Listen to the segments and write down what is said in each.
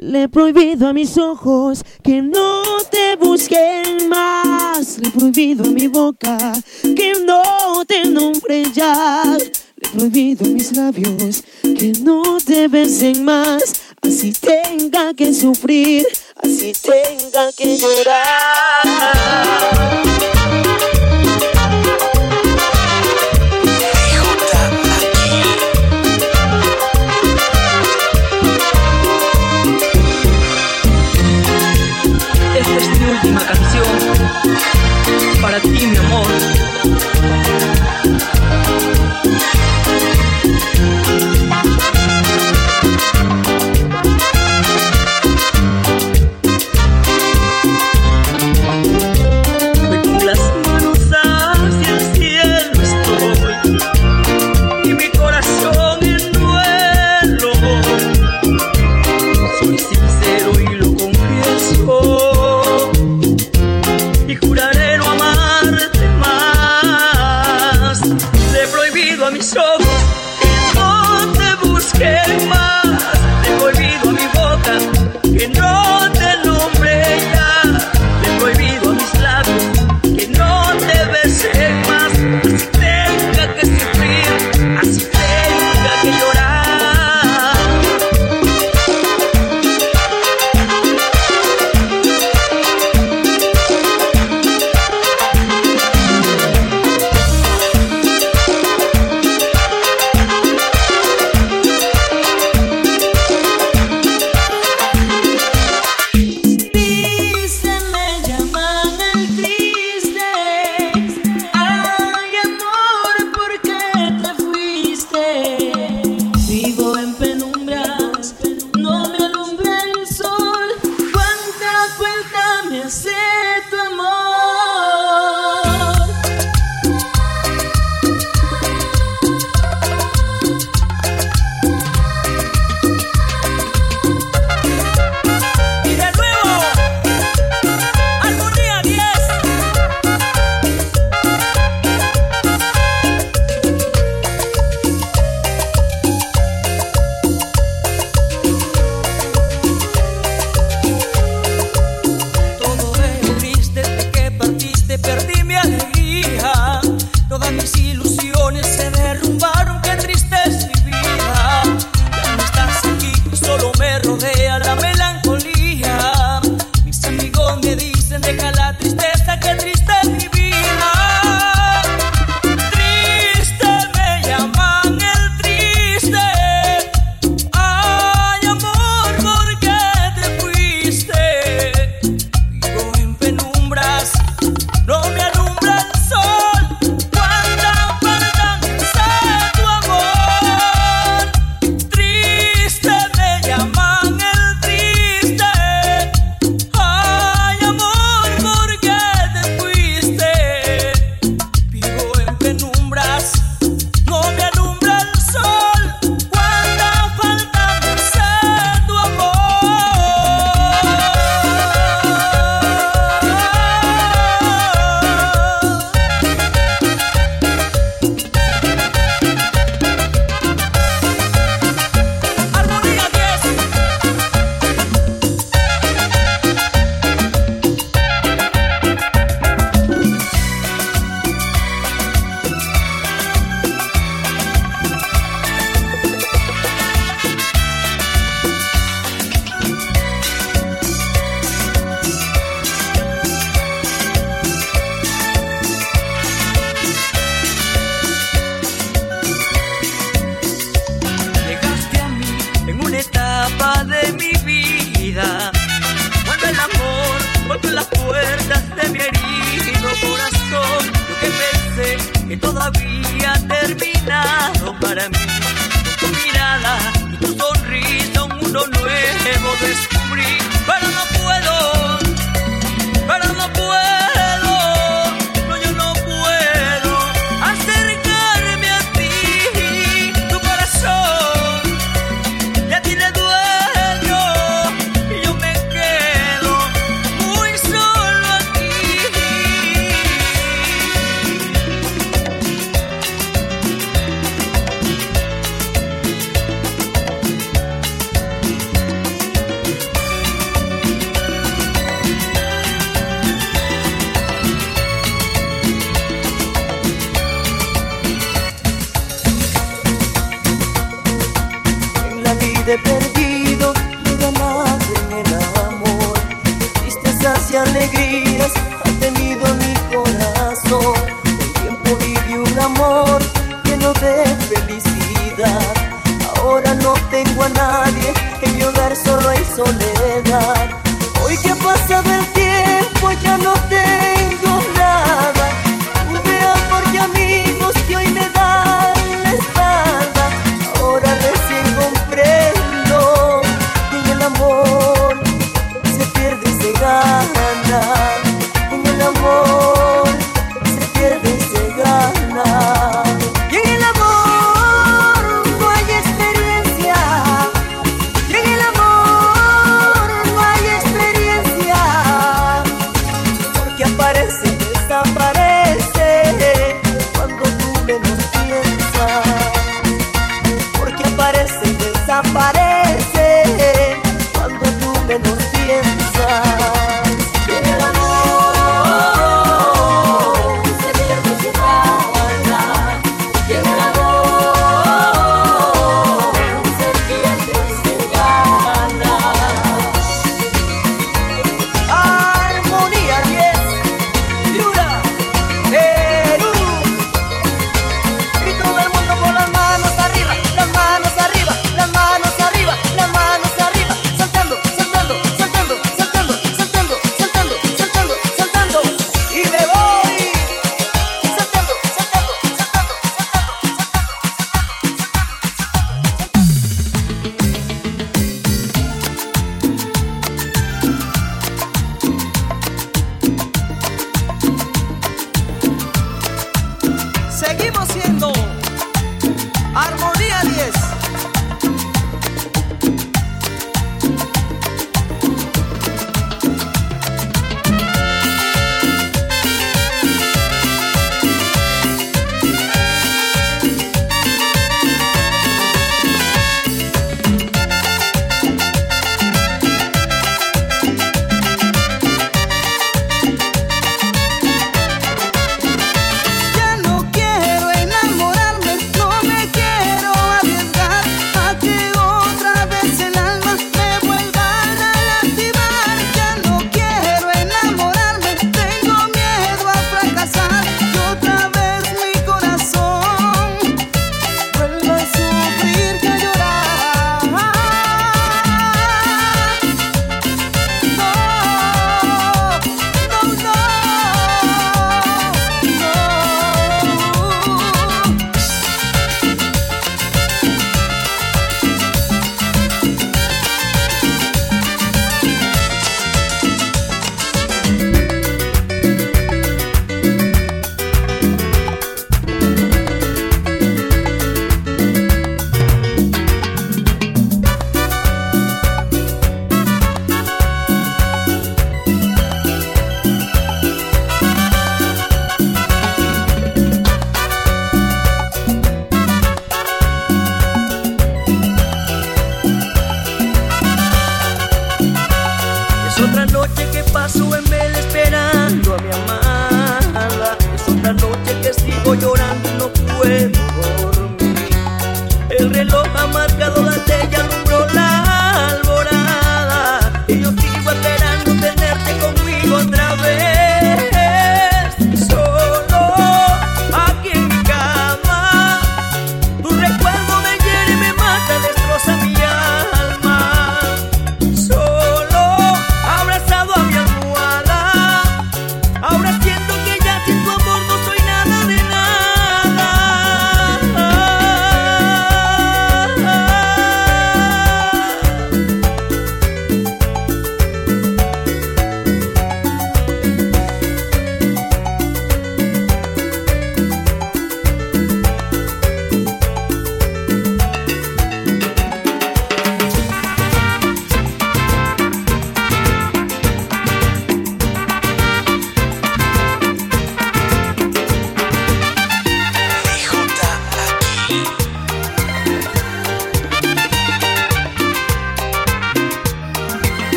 Le he prohibido a mis ojos que no te busquen más. Le he prohibido a mi boca que no te nombre ya. Le he prohibido a mis labios que no te besen más. Así tenga que sufrir, así tenga que llorar. Para ti, mi amor. felicidad. Ahora no tengo a nadie, en mi hogar solo hay soledad. Hoy que pasa del tiempo ya no tengo.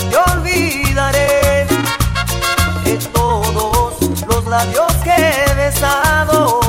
nunca te olvidaré de todos los labios que he besado.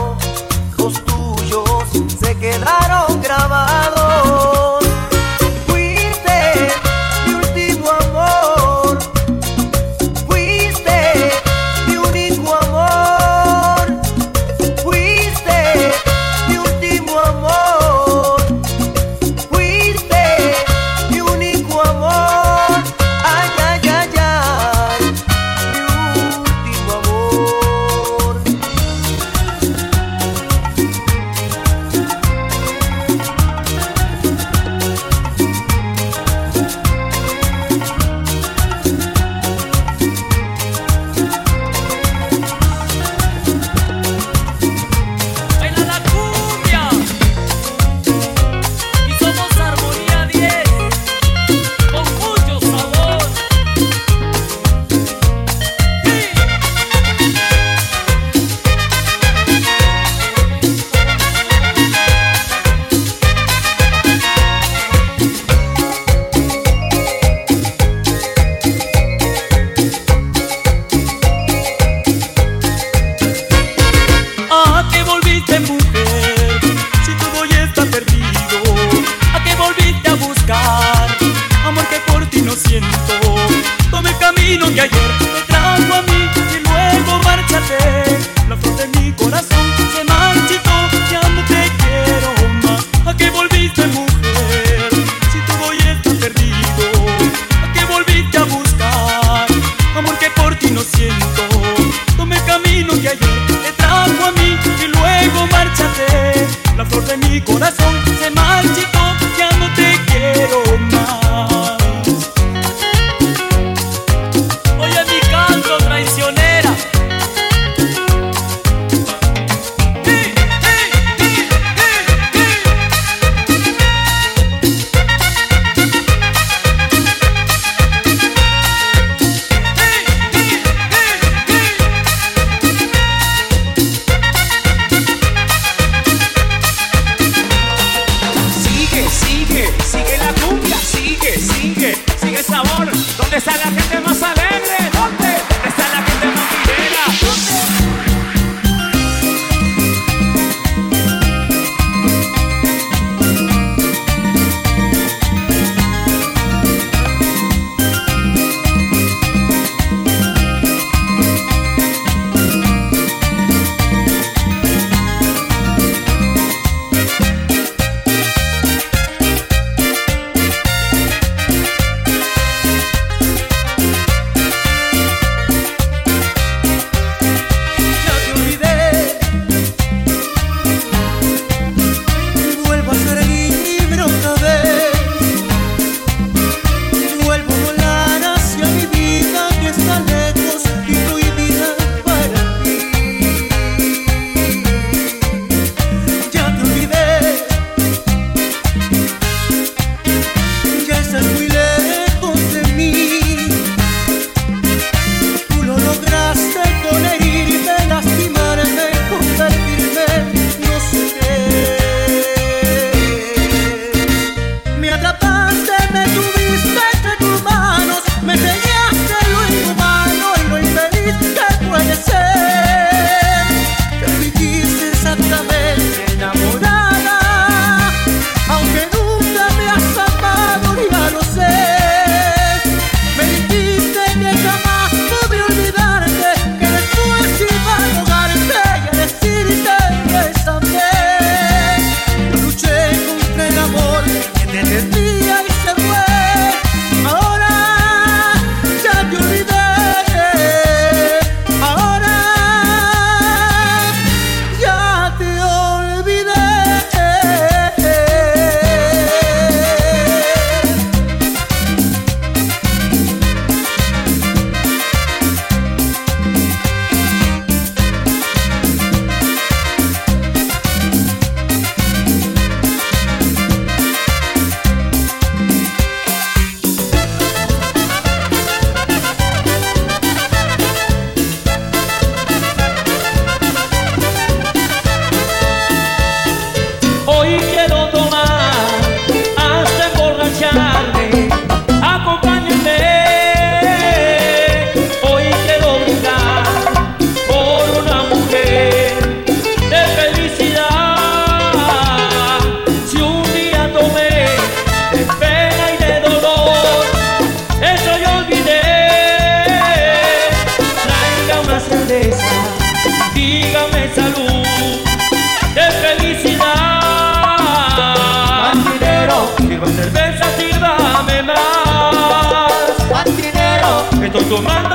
또 만.